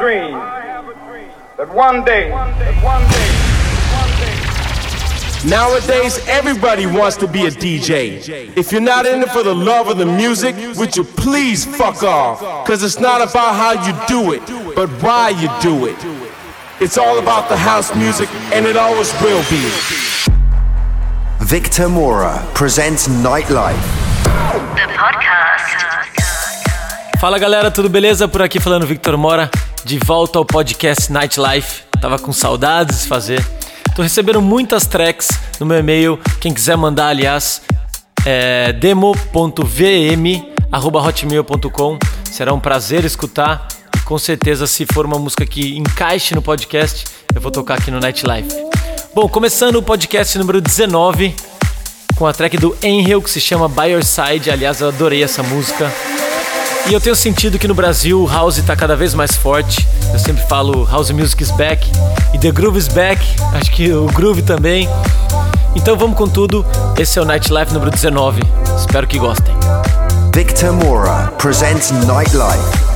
dream that one day, that one day, Nowadays, everybody wants to be a DJ. If you're not in it for the love of the music, would you please fuck off? Cause it's not about how you do it, but why you do it. It's all about the house music, and it always will be. Victor Mora presents Nightlife. The podcast. Fala galera, tudo beleza? Por aqui falando Victor Mora, de volta ao podcast Nightlife. Tava com saudades de fazer. Tô recebendo muitas tracks no meu e-mail. Quem quiser mandar, aliás, é demo.vm@hotmail.com. Será um prazer escutar. Com certeza, se for uma música que encaixe no podcast, eu vou tocar aqui no Nightlife. Bom, começando o podcast número 19 com a track do Angel que se chama By Your Side. Aliás, eu adorei essa música. E eu tenho sentido que no Brasil o house está cada vez mais forte. Eu sempre falo house music is back e the groove is back. Acho que o groove também. Então vamos com tudo. Esse é o Nightlife número 19. Espero que gostem. Victor Mora presents Nightlife.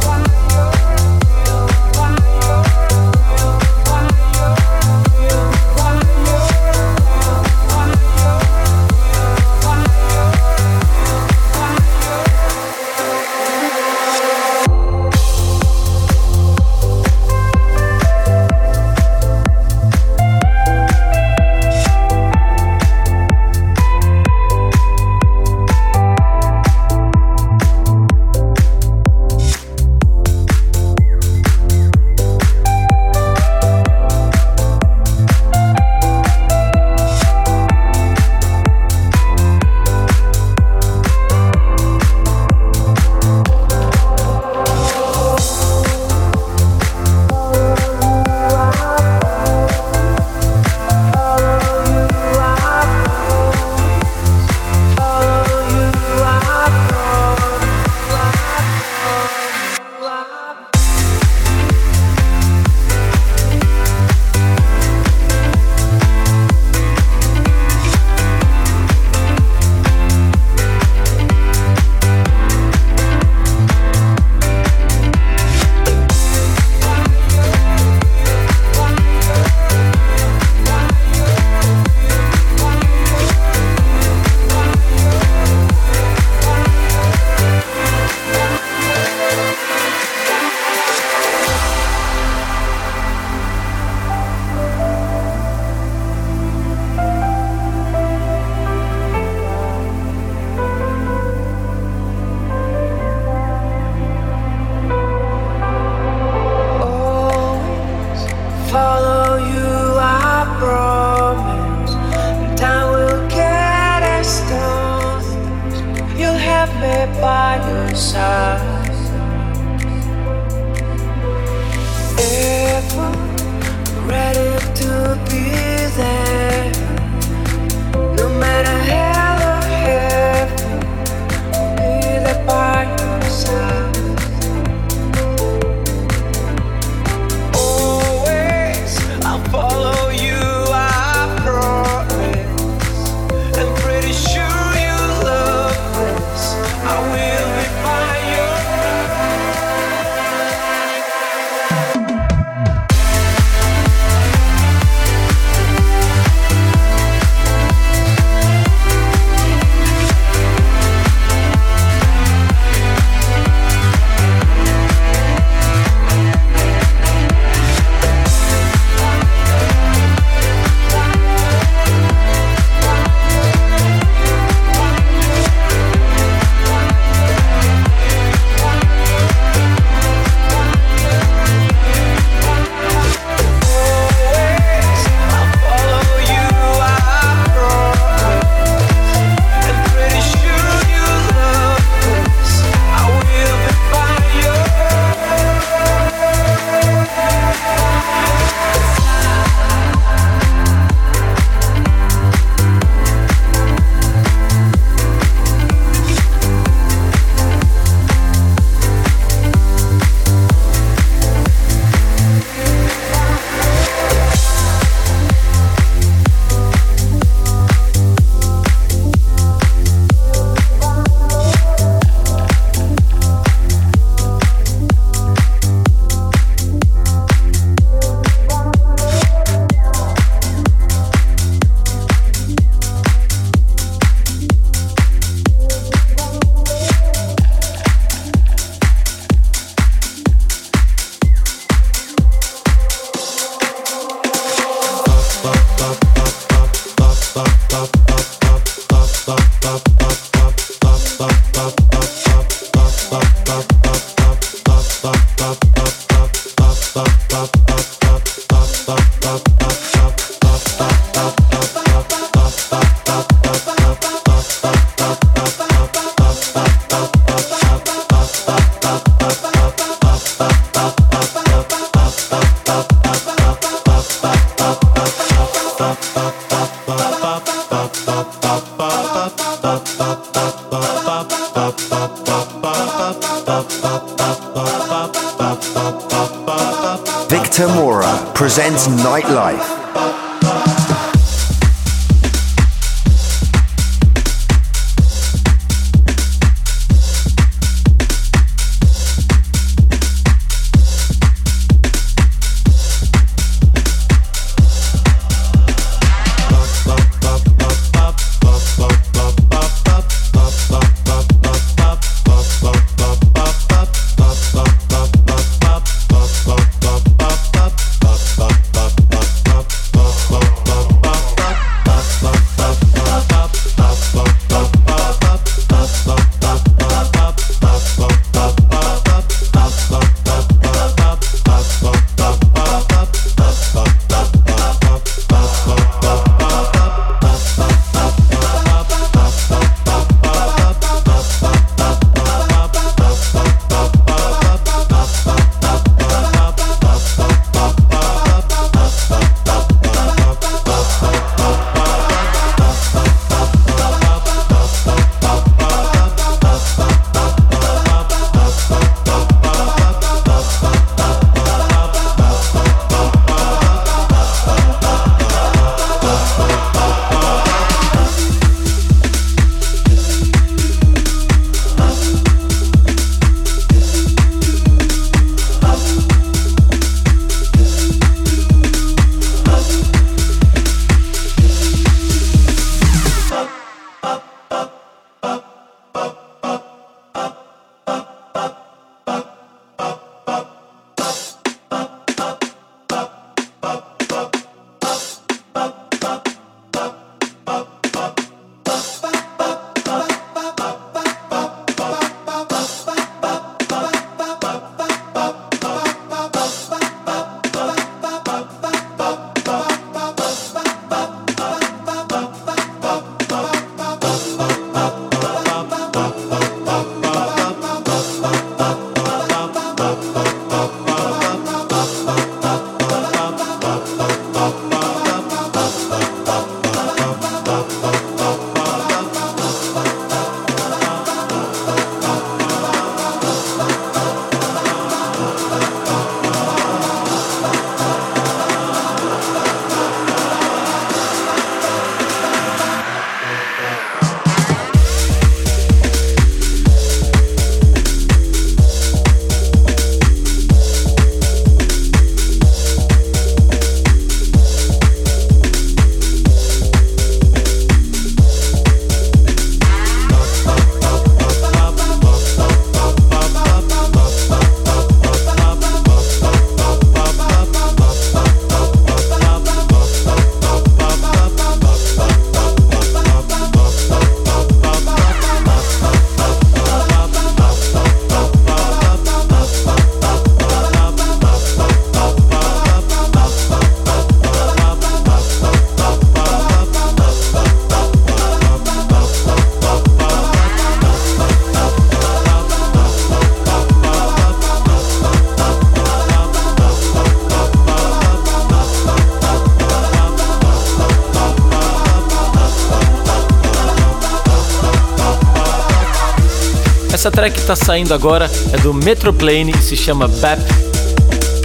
Track que tá saindo agora é do Metroplane e se chama BAP.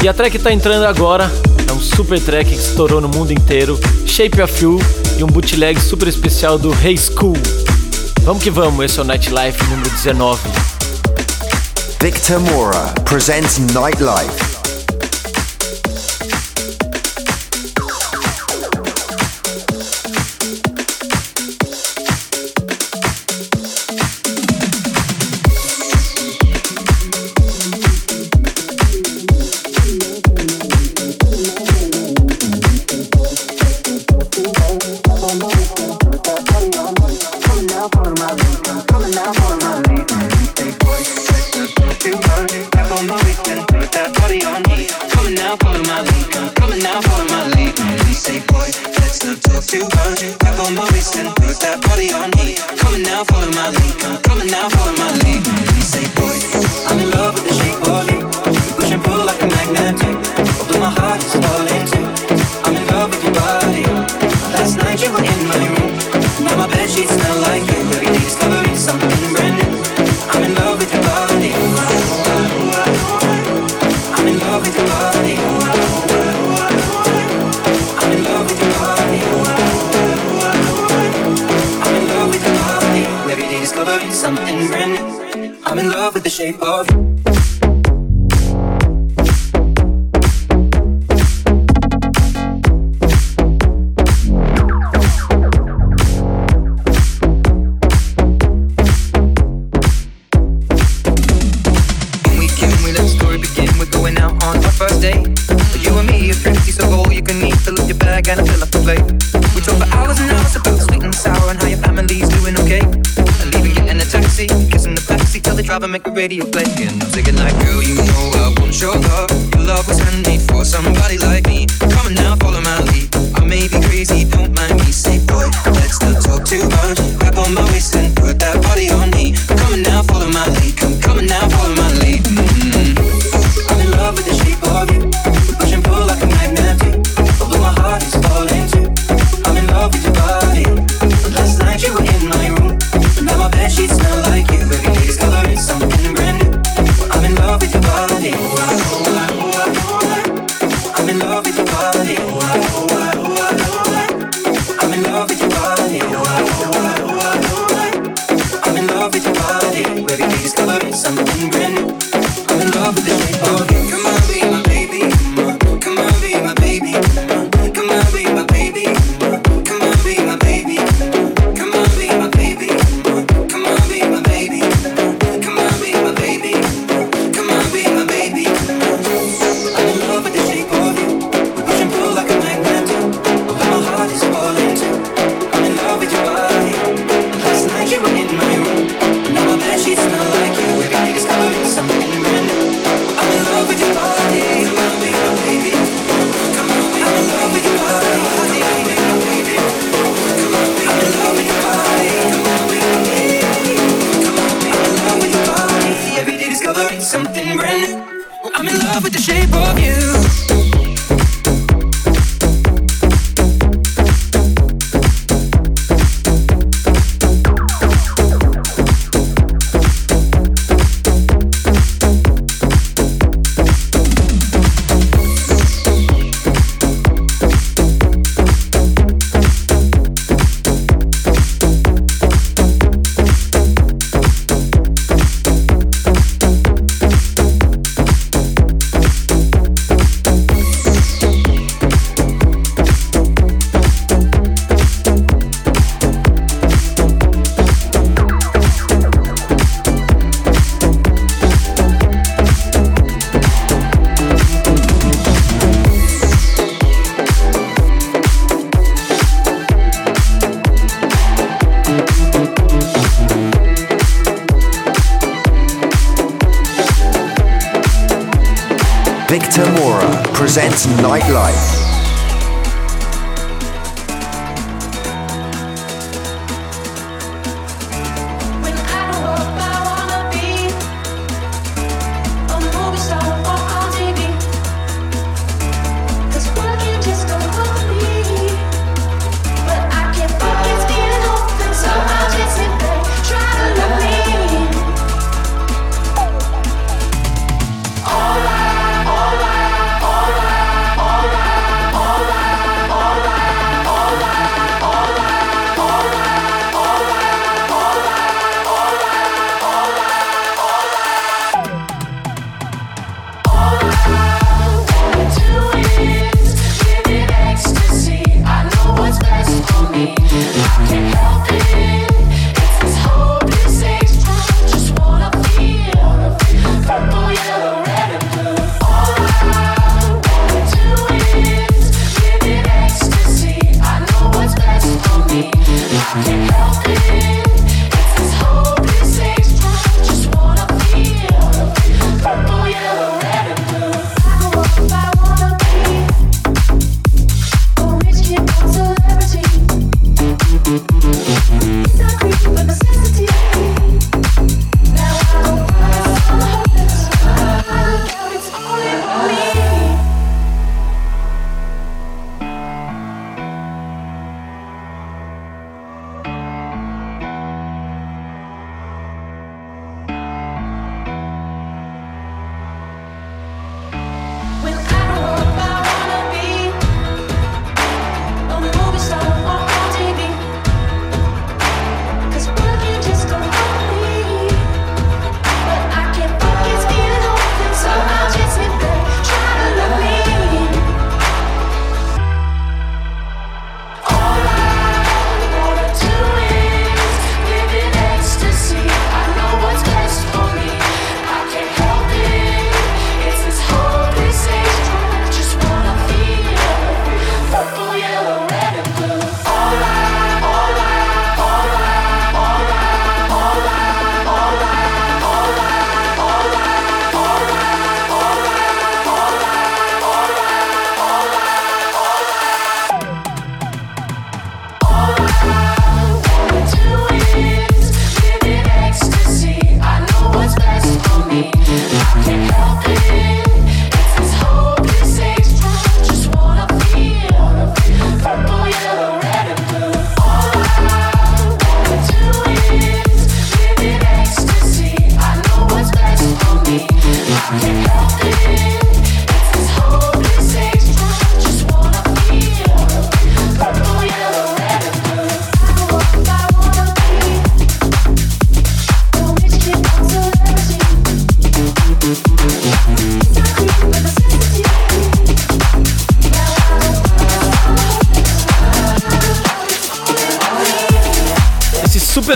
E a track que tá entrando agora é um super track que estourou no mundo inteiro, Shape of You e um bootleg super especial do Hey School. Vamos que vamos, esse é o Nightlife número 19. Victor Mora presents Nightlife. drive and make the radio play. And I'm thinking like, girl, you know I want your love. Your love was handmade for somebody like me. Come on now, follow my lead. I may be crazy, don't mind me. Say, boy, let's not talk too much. Grab on my waist and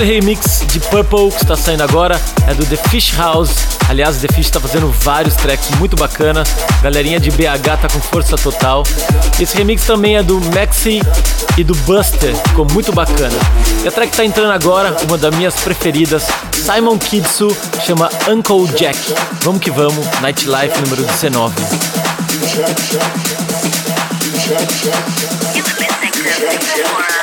super remix de Purple que está saindo agora é do The Fish House. Aliás, The Fish está fazendo vários tracks muito bacanas. Galerinha de BH tá com força total. Esse remix também é do Maxi e do Buster, ficou muito bacana. E a track que tá entrando agora, uma das minhas preferidas, Simon Kidsu, chama Uncle Jack. Vamos que vamos, Nightlife número 19. You're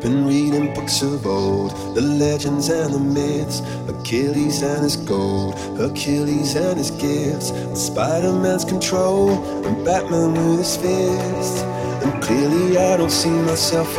been reading books of old, the legends and the myths, Achilles and his gold, Achilles and his gifts, Spider Man's control, and Batman with his fist. And clearly, I don't see myself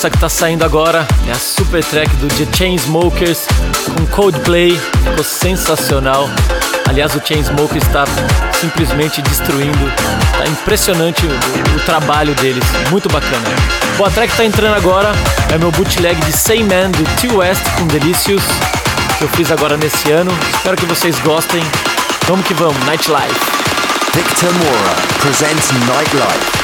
essa que tá saindo agora é a super track do The Chainsmokers com Coldplay, ficou sensacional. Aliás, o Chainsmokers está simplesmente destruindo, tá impressionante o, o trabalho deles, muito bacana. Bom, a track que tá entrando agora é meu bootleg de Say Man do T West com Delicious, que eu fiz agora nesse ano. Espero que vocês gostem. Vamos que vamos, Nightlife. Victor Mora presents Nightlife.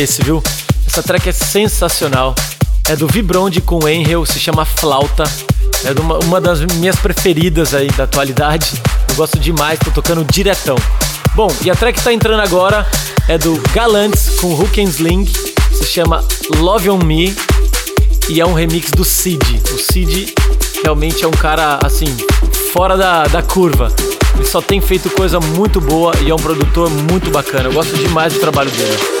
esse, viu? Essa track é sensacional. É do Vibronde com Enrel, se chama Flauta. É uma, uma das minhas preferidas aí da atualidade. Eu gosto demais, tô tocando diretão. Bom, e a track que tá entrando agora é do Galantes com Hook se chama Love On Me e é um remix do Cid. O Cid realmente é um cara, assim, fora da, da curva. Ele só tem feito coisa muito boa e é um produtor muito bacana. Eu gosto demais do trabalho dele.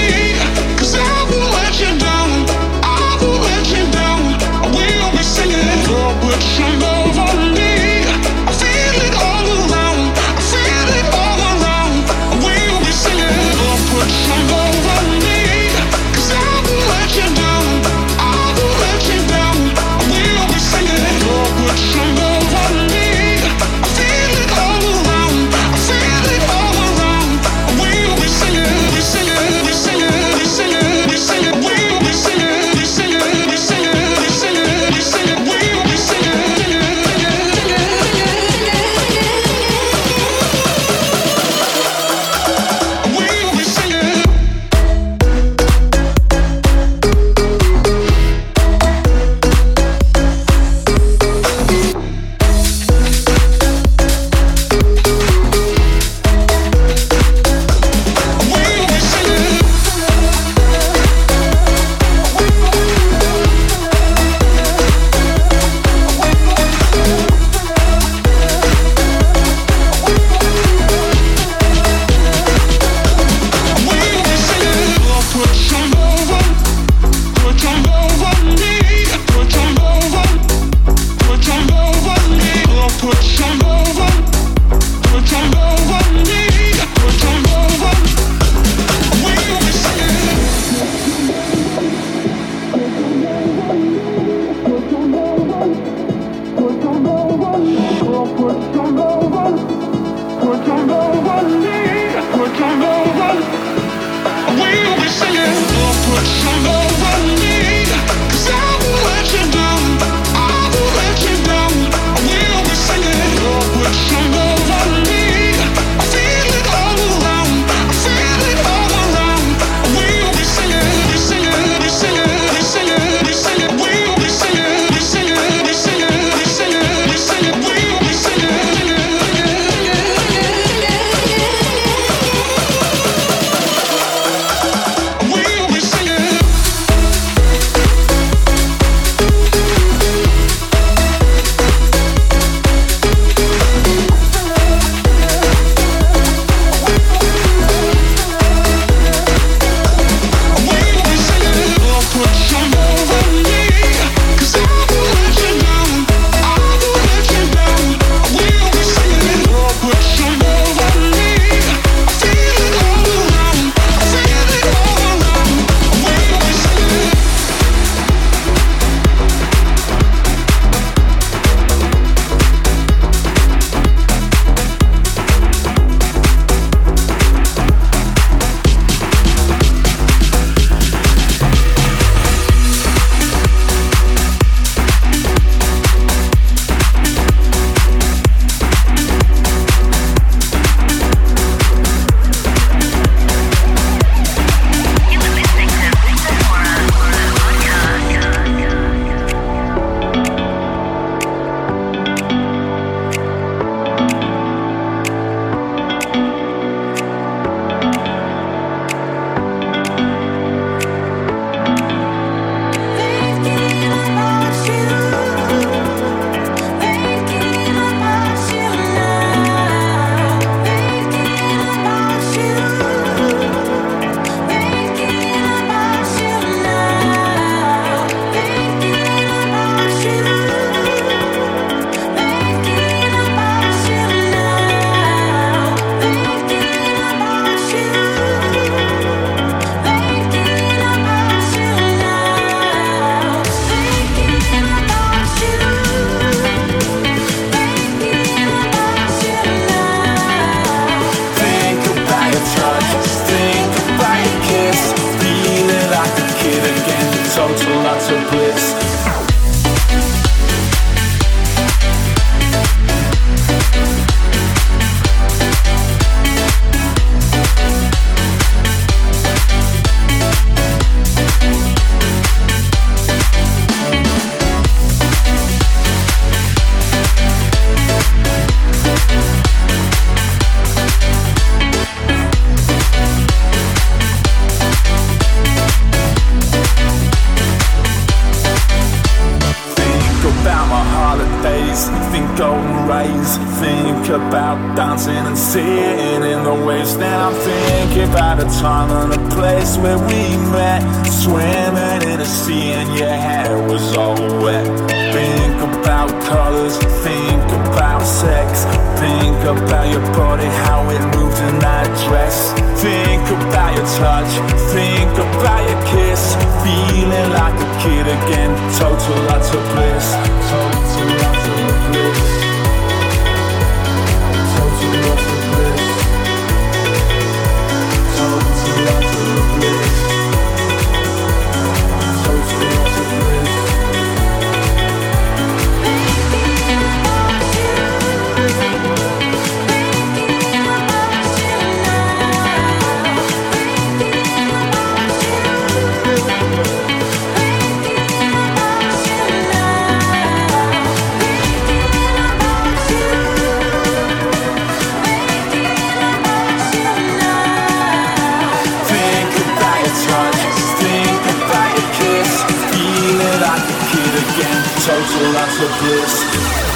again, total out of bliss.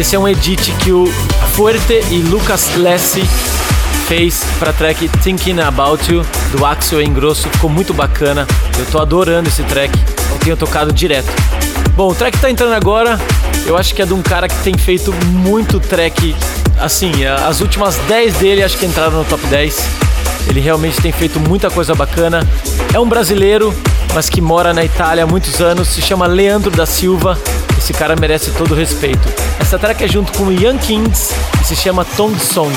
Esse é um edit que o Fuerte e Lucas Lessi fez pra track Thinking About You do Axel Engrosso. Ficou muito bacana. Eu tô adorando esse track. Eu tenho tocado direto. Bom, o track tá entrando agora. Eu acho que é de um cara que tem feito muito track. Assim, as últimas 10 dele acho que entraram no top 10. Ele realmente tem feito muita coisa bacana. É um brasileiro, mas que mora na Itália há muitos anos. Se chama Leandro da Silva. Esse cara merece todo o respeito. Essa track é junto com Young Kings e se chama Tong Song.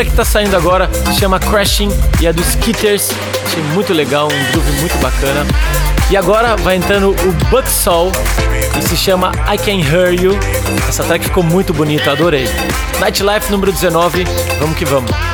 Track que tá saindo agora se chama Crashing e é do Skitters. Achei muito legal, um groove muito bacana. E agora vai entrando o Bucksol e se chama I Can Hear You. Essa track ficou muito bonita, adorei. Nightlife número 19, vamos que vamos.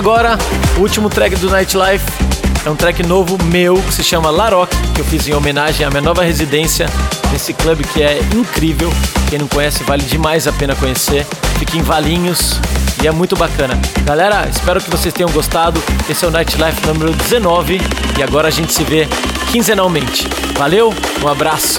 Agora, o último track do Nightlife é um track novo meu que se chama Laroque, que eu fiz em homenagem à minha nova residência nesse clube que é incrível. Quem não conhece, vale demais a pena conhecer. Fica em Valinhos e é muito bacana. Galera, espero que vocês tenham gostado. Esse é o Nightlife número 19 e agora a gente se vê quinzenalmente. Valeu, um abraço.